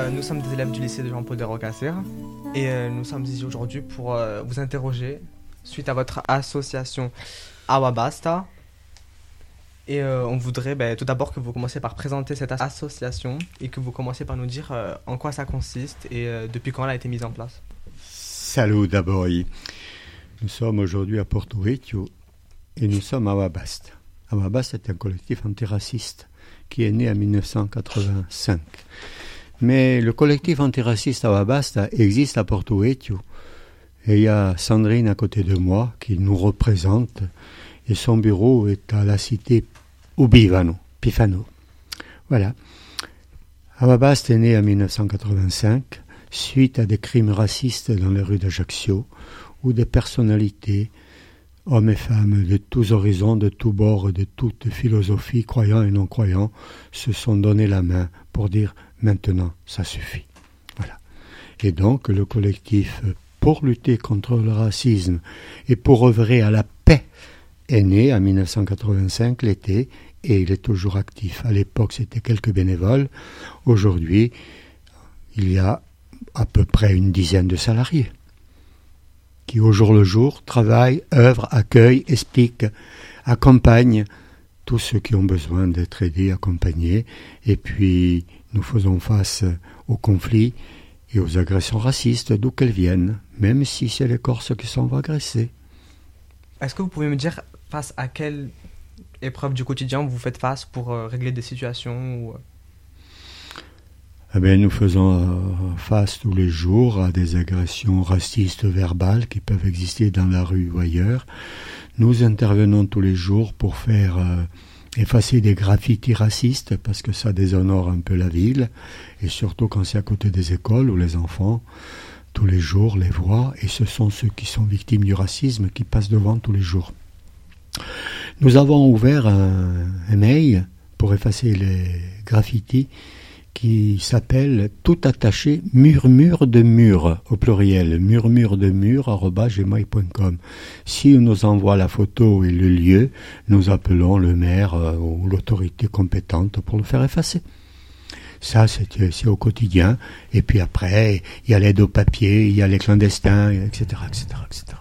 euh, nous sommes des élèves du lycée de Jean-Paul de et euh, nous sommes ici aujourd'hui pour euh, vous interroger suite à votre association Awabasta. Et on voudrait ben, tout d'abord que vous commenciez par présenter cette association et que vous commenciez par nous dire en quoi ça consiste et depuis quand elle a été mise en place. Salut d'abord. Nous sommes aujourd'hui à Porto Vecchio et nous sommes à Awabast. Awabast est un collectif antiraciste qui est né en 1985. Mais le collectif antiraciste Awabast existe à Porto Vecchio. Et il y a Sandrine à côté de moi qui nous représente et son bureau est à la cité Ubivano, Pifano. Voilà. Awabast est né en 1985 suite à des crimes racistes dans les rues d'Ajaccio où des personnalités, hommes et femmes de tous horizons, de tous bords, de toutes philosophies, croyants et non croyants, se sont donné la main pour dire maintenant ça suffit. Voilà. Et donc le collectif pour lutter contre le racisme et pour œuvrer à la paix est né en 1985 l'été et il est toujours actif. À l'époque, c'était quelques bénévoles. Aujourd'hui, il y a à peu près une dizaine de salariés qui, au jour le jour, travaillent, œuvrent, accueillent, expliquent, accompagnent tous ceux qui ont besoin d'être aidés, accompagnés. Et puis, nous faisons face aux conflits et aux agressions racistes, d'où qu'elles viennent, même si c'est les Corses qui sont agressés. Est-ce que vous pouvez me dire face à quelle épreuve du quotidien vous faites face pour euh, régler des situations ou, euh, Eh bien, nous faisons euh, face tous les jours à des agressions racistes verbales qui peuvent exister dans la rue ou ailleurs. Nous intervenons tous les jours pour faire effacer des graffitis racistes parce que ça déshonore un peu la ville et surtout quand c'est à côté des écoles où les enfants tous les jours les voient et ce sont ceux qui sont victimes du racisme qui passent devant tous les jours. Nous avons ouvert un, un mail pour effacer les graffitis qui s'appelle tout attaché murmure de mur au pluriel murmure de mur gmail.com. Si nous envoie la photo et le lieu, nous appelons le maire euh, ou l'autorité compétente pour le faire effacer. Ça, c'est c'est au quotidien. Et puis après, il y a l'aide au papier, il y a les clandestins, etc., etc., etc.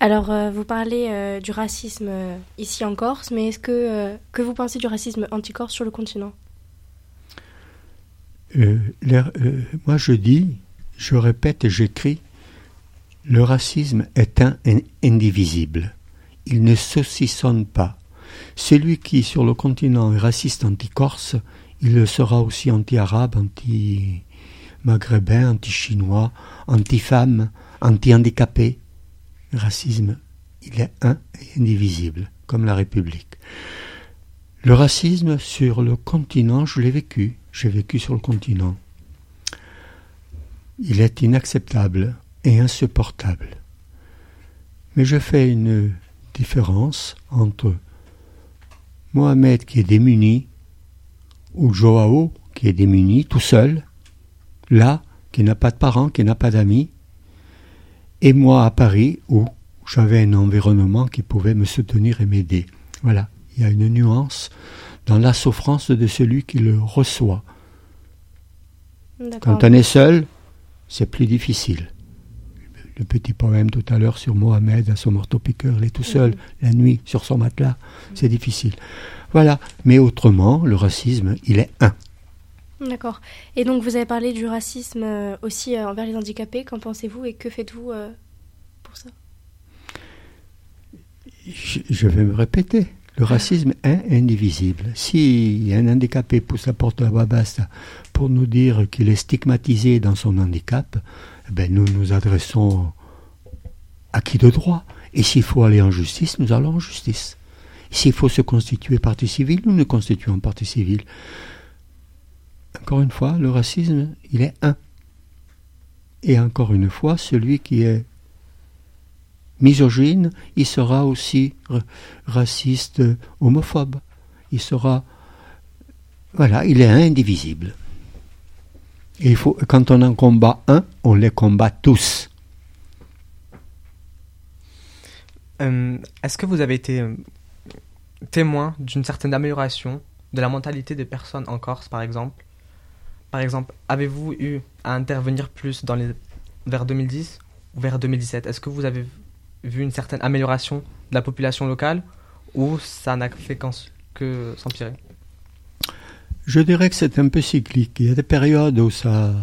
Alors, euh, vous parlez euh, du racisme euh, ici en Corse, mais est-ce que, euh, que vous pensez du racisme anti-corse sur le continent? Euh, euh, moi, je dis, je répète et j'écris, le racisme est un in- indivisible. Il ne saucissonne pas. Celui qui, sur le continent, est raciste anti-corse, il le sera aussi anti-arabe, anti-maghrébin, anti-chinois, anti-femme, anti-handicapé. Racisme, il est un et indivisible, comme la République. Le racisme sur le continent, je l'ai vécu. J'ai vécu sur le continent. Il est inacceptable et insupportable. Mais je fais une différence entre Mohamed qui est démuni ou Joao qui est démuni tout seul, là, qui n'a pas de parents, qui n'a pas d'amis, et moi à Paris où j'avais un environnement qui pouvait me soutenir et m'aider. Voilà, il y a une nuance dans la souffrance de celui qui le reçoit. Quand on est seul, c'est plus difficile. Le petit poème tout à l'heure sur Mohamed à son marteau-piqueur, il est tout seul, Mhm. la nuit, sur son matelas, c'est difficile. Voilà, mais autrement, le racisme, il est un. D'accord. Et donc, vous avez parlé du racisme euh, aussi euh, envers les handicapés. Qu'en pensez-vous et que faites-vous euh, pour ça? Je vais me répéter. Le racisme est indivisible. Si un handicapé pousse la porte de la Wabaste pour nous dire qu'il est stigmatisé dans son handicap, eh ben nous nous adressons à qui de droit? Et s'il faut aller en justice, nous allons en justice. S'il faut se constituer partie civile, nous nous constituons partie civile. Encore une fois, le racisme, il est un. Et encore une fois, celui qui est misogyne, il sera aussi raciste, homophobe. Il sera. Voilà, il est indivisible. Il faut, quand on en combat un, on les combat tous. Euh, Est-ce que vous avez été euh, témoin d'une certaine amélioration de la mentalité des personnes en Corse, par exemple? Par exemple, avez-vous eu à intervenir plus dans les vers 2010 ou vers 2017 Est-ce que vous avez vu une certaine amélioration de la population locale ou ça n'a fait que s'empirer? Je dirais que c'est un peu cyclique. Il y a des périodes où ça,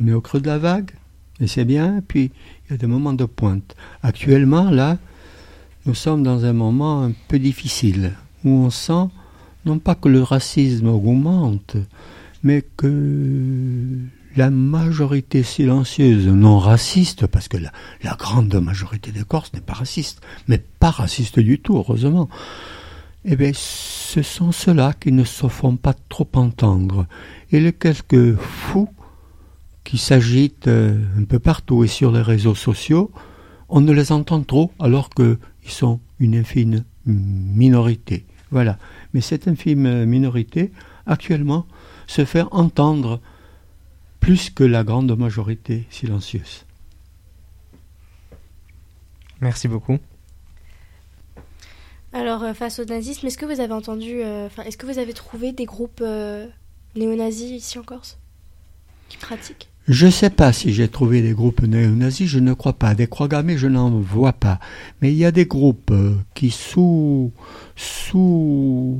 on est au creux de la vague et c'est bien, puis il y a des moments de pointe. Actuellement, là, nous sommes dans un moment un peu difficile où on sent non pas que le racisme augmente, mais que la majorité silencieuse non raciste, parce que la, grande majorité des Corses n'est pas raciste, mais pas raciste du tout, heureusement, eh bien, ce sont ceux-là qui ne se font pas trop entendre. Et les quelques fous qui s'agitent euh, un peu partout et sur les réseaux sociaux, on ne les entend trop alors qu'ils sont une infime minorité. Voilà. Mais cette infime minorité, actuellement, se fait entendre plus que la grande majorité silencieuse. Merci beaucoup. Alors, euh, face au nazisme, est-ce que vous avez entendu, euh, enfin, est-ce que vous avez trouvé des groupes euh, néo-nazis ici en Corse qui pratiquent? Je ne sais pas si j'ai trouvé des groupes néo-nazis, je ne crois pas. Des croix gammées, je n'en vois pas. Mais il y a des groupes qui, sous, sous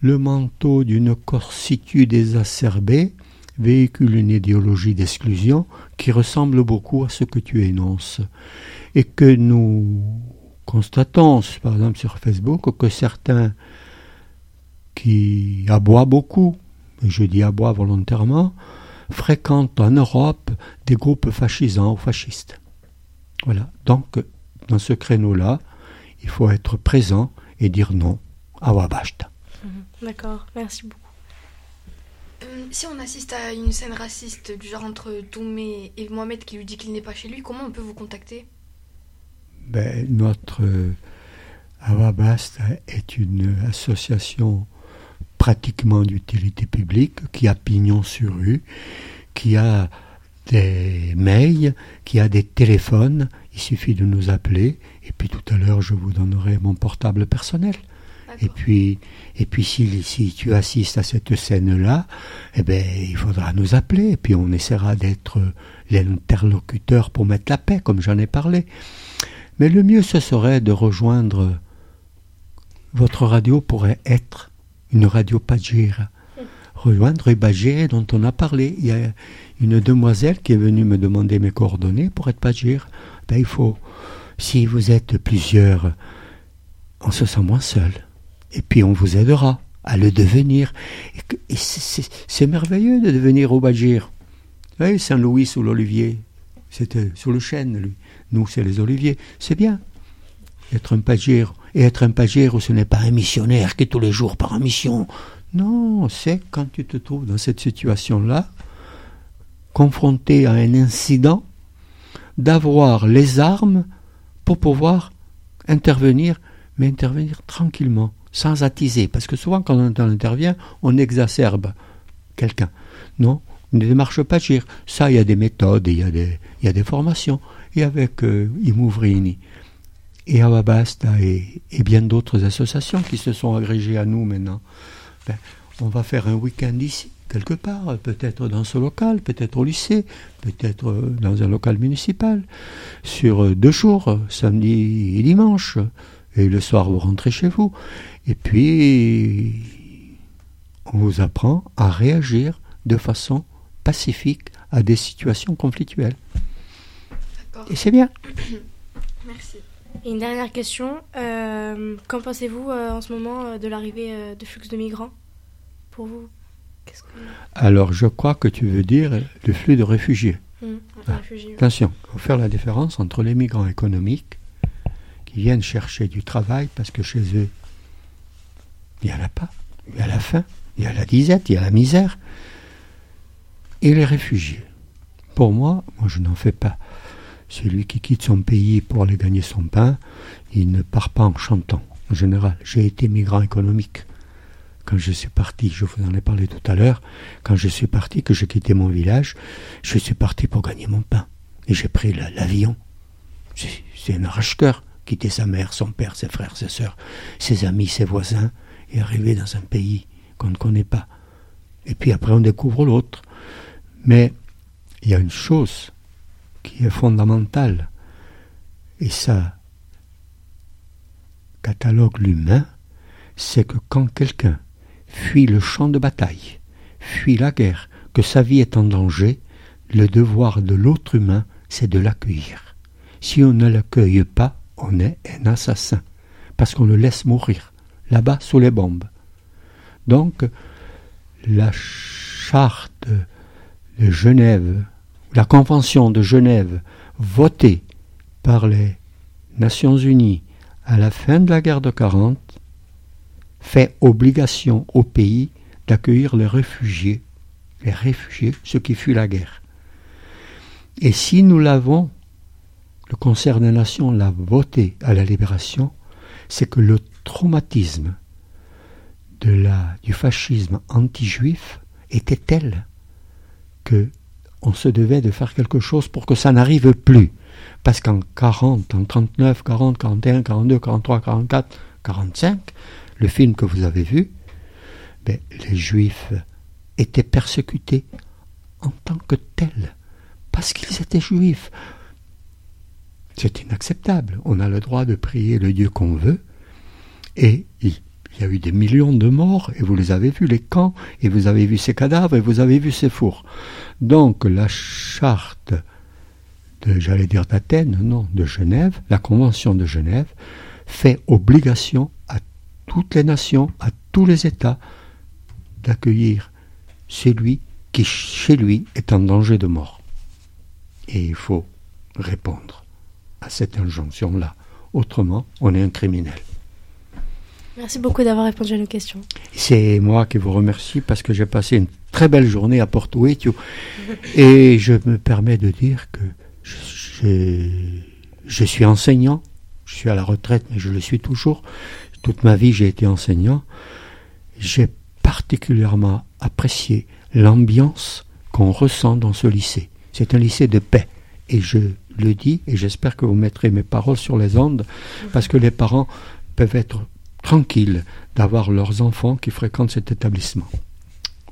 le manteau d'une corsitude exacerbée, véhicule une idéologie d'exclusion qui ressemble beaucoup à ce que tu énonces. Et que nous constatons, par exemple sur Facebook, que certains qui aboient beaucoup, et je dis aboient volontairement, fréquentent en Europe des groupes fascisants ou fascistes. Voilà. Donc, dans ce créneau-là, il faut être présent et dire non à Wabashta. D'accord, merci beaucoup. Euh, si on assiste à une scène raciste du genre entre Toumé et Mohamed qui lui dit qu'il n'est pas chez lui, comment on peut vous contacter? Ben, Notre euh, Awabast est une association pratiquement d'utilité publique qui a pignon sur rue, qui a des mails, qui a des téléphones. Il suffit de nous appeler et puis tout à l'heure je vous donnerai mon portable personnel. Et puis, et puis si, si tu assistes à cette scène-là, eh ben, il faudra nous appeler, et puis on essaiera d'être l'interlocuteur pour mettre la paix, comme j'en ai parlé. Mais le mieux, ce serait de rejoindre votre radio pourrait être une radio Pajira. Rejoindre Bajir dont on a parlé. Il y a une demoiselle qui est venue me demander mes coordonnées pour être Pajir. Ben, il faut, si vous êtes plusieurs, on se sent moins seul et puis on vous aidera à le devenir. Et c'est merveilleux de devenir au Bagir. Oui, Saint-Louis sous l'olivier, c'était sur le chêne, lui. Nous, c'est les oliviers. C'est bien. Être un pagir, et être un pagir, ce n'est pas un missionnaire qui est tous les jours par mission. Non, c'est quand tu te trouves dans cette situation-là, confronté à un incident, d'avoir les armes pour pouvoir intervenir, mais intervenir tranquillement sans attiser. Parce que souvent, quand on intervient, on exacerbe quelqu'un. Non, ne démarche pas dire. Ça, il y a des méthodes, il y a des, y a des formations. Et avec euh, Imouvrini et Awabasta et, et bien d'autres associations qui se sont agrégées à nous maintenant, ben, on va faire un week-end ici, quelque part, peut-être dans ce local, peut-être au lycée, peut-être euh, dans un local municipal, sur euh, deux jours, samedi et dimanche. Et le soir, vous rentrez chez vous. Et puis, on vous apprend à réagir de façon pacifique à des situations conflictuelles. Et c'est bien. Merci. Et une dernière question. Euh, qu'en pensez-vous euh, en ce moment euh, de l'arrivée de flux de migrants Pour vous? Alors, je crois que tu veux dire le flux de réfugiés. Hum, ah, attention, il faut faire la différence entre les migrants économiques qui viennent chercher du travail parce que chez eux, il en a pas. Il y a la faim, il y a la disette, il y a la misère. Et les réfugiés. Pour moi, moi je n'en fais pas. Celui qui quitte son pays pour aller gagner son pain, il ne part pas en chantant. En général, j'ai été migrant économique. Quand je suis parti, je vous en ai parlé tout à l'heure, quand je suis parti, que j'ai quitté mon village, je suis parti pour gagner mon pain. Et j'ai pris l'avion. C'est un arrache-cœur, quitter sa mère, son père, ses frères, ses sœurs, ses amis, ses voisins, et arriver dans un pays qu'on ne connaît pas. Et puis après, on découvre l'autre. Mais il y a une chose qui est fondamentale, et ça catalogue l'humain, c'est que quand quelqu'un fuit le champ de bataille, fuit la guerre, que sa vie est en danger, le devoir de l'autre humain, c'est de l'accueillir. Si on ne l'accueille pas, on est un assassin, parce qu'on le laisse mourir, là-bas sous les bombes. Donc, la charte de Genève, la convention de Genève, votée par les Nations Unies à la fin de la guerre de 40, fait obligation au pays d'accueillir les réfugiés, les réfugiés, ceux qui fuient la guerre. Et si nous l'avons, le Concert des Nations l'a voté à la libération, c'est que le traumatisme de du fascisme anti-juif était tel que on se devait de faire quelque chose pour que ça n'arrive plus. Parce qu'en 40, en 39, 40, 41, 42, 43, 44, 45, le film que vous avez vu, ben, les juifs étaient persécutés en tant que tels, parce qu'ils étaient juifs. C'est inacceptable. On a le droit de prier le Dieu qu'on veut, et il y a eu des millions de morts, et vous les avez vus, les camps, et vous avez vu ces cadavres, et vous avez vu ces fours. Donc la charte j'allais dire d'Athènes, non, de Genève, la Convention de Genève, fait obligation à toutes les nations, à tous les États, d'accueillir celui qui, chez lui, est en danger de mort. Et il faut répondre à cette injonction-là. Autrement, on est un criminel. Merci beaucoup d'avoir répondu à nos questions. C'est moi qui vous remercie parce que j'ai passé une très belle journée à Porto Vecchio et je me permets de dire que je, je, suis enseignant, je suis à la retraite mais je le suis toujours. Toute ma vie j'ai été enseignant. J'ai particulièrement apprécié l'ambiance qu'on ressent dans ce lycée. C'est un lycée de paix et je le dis et j'espère que vous mettrez mes paroles sur les ondes parce que les parents peuvent être tranquilles d'avoir leurs enfants qui fréquentent cet établissement.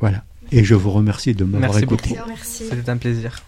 Voilà. Et je vous remercie de m'avoir écouté. Merci. C'était un plaisir.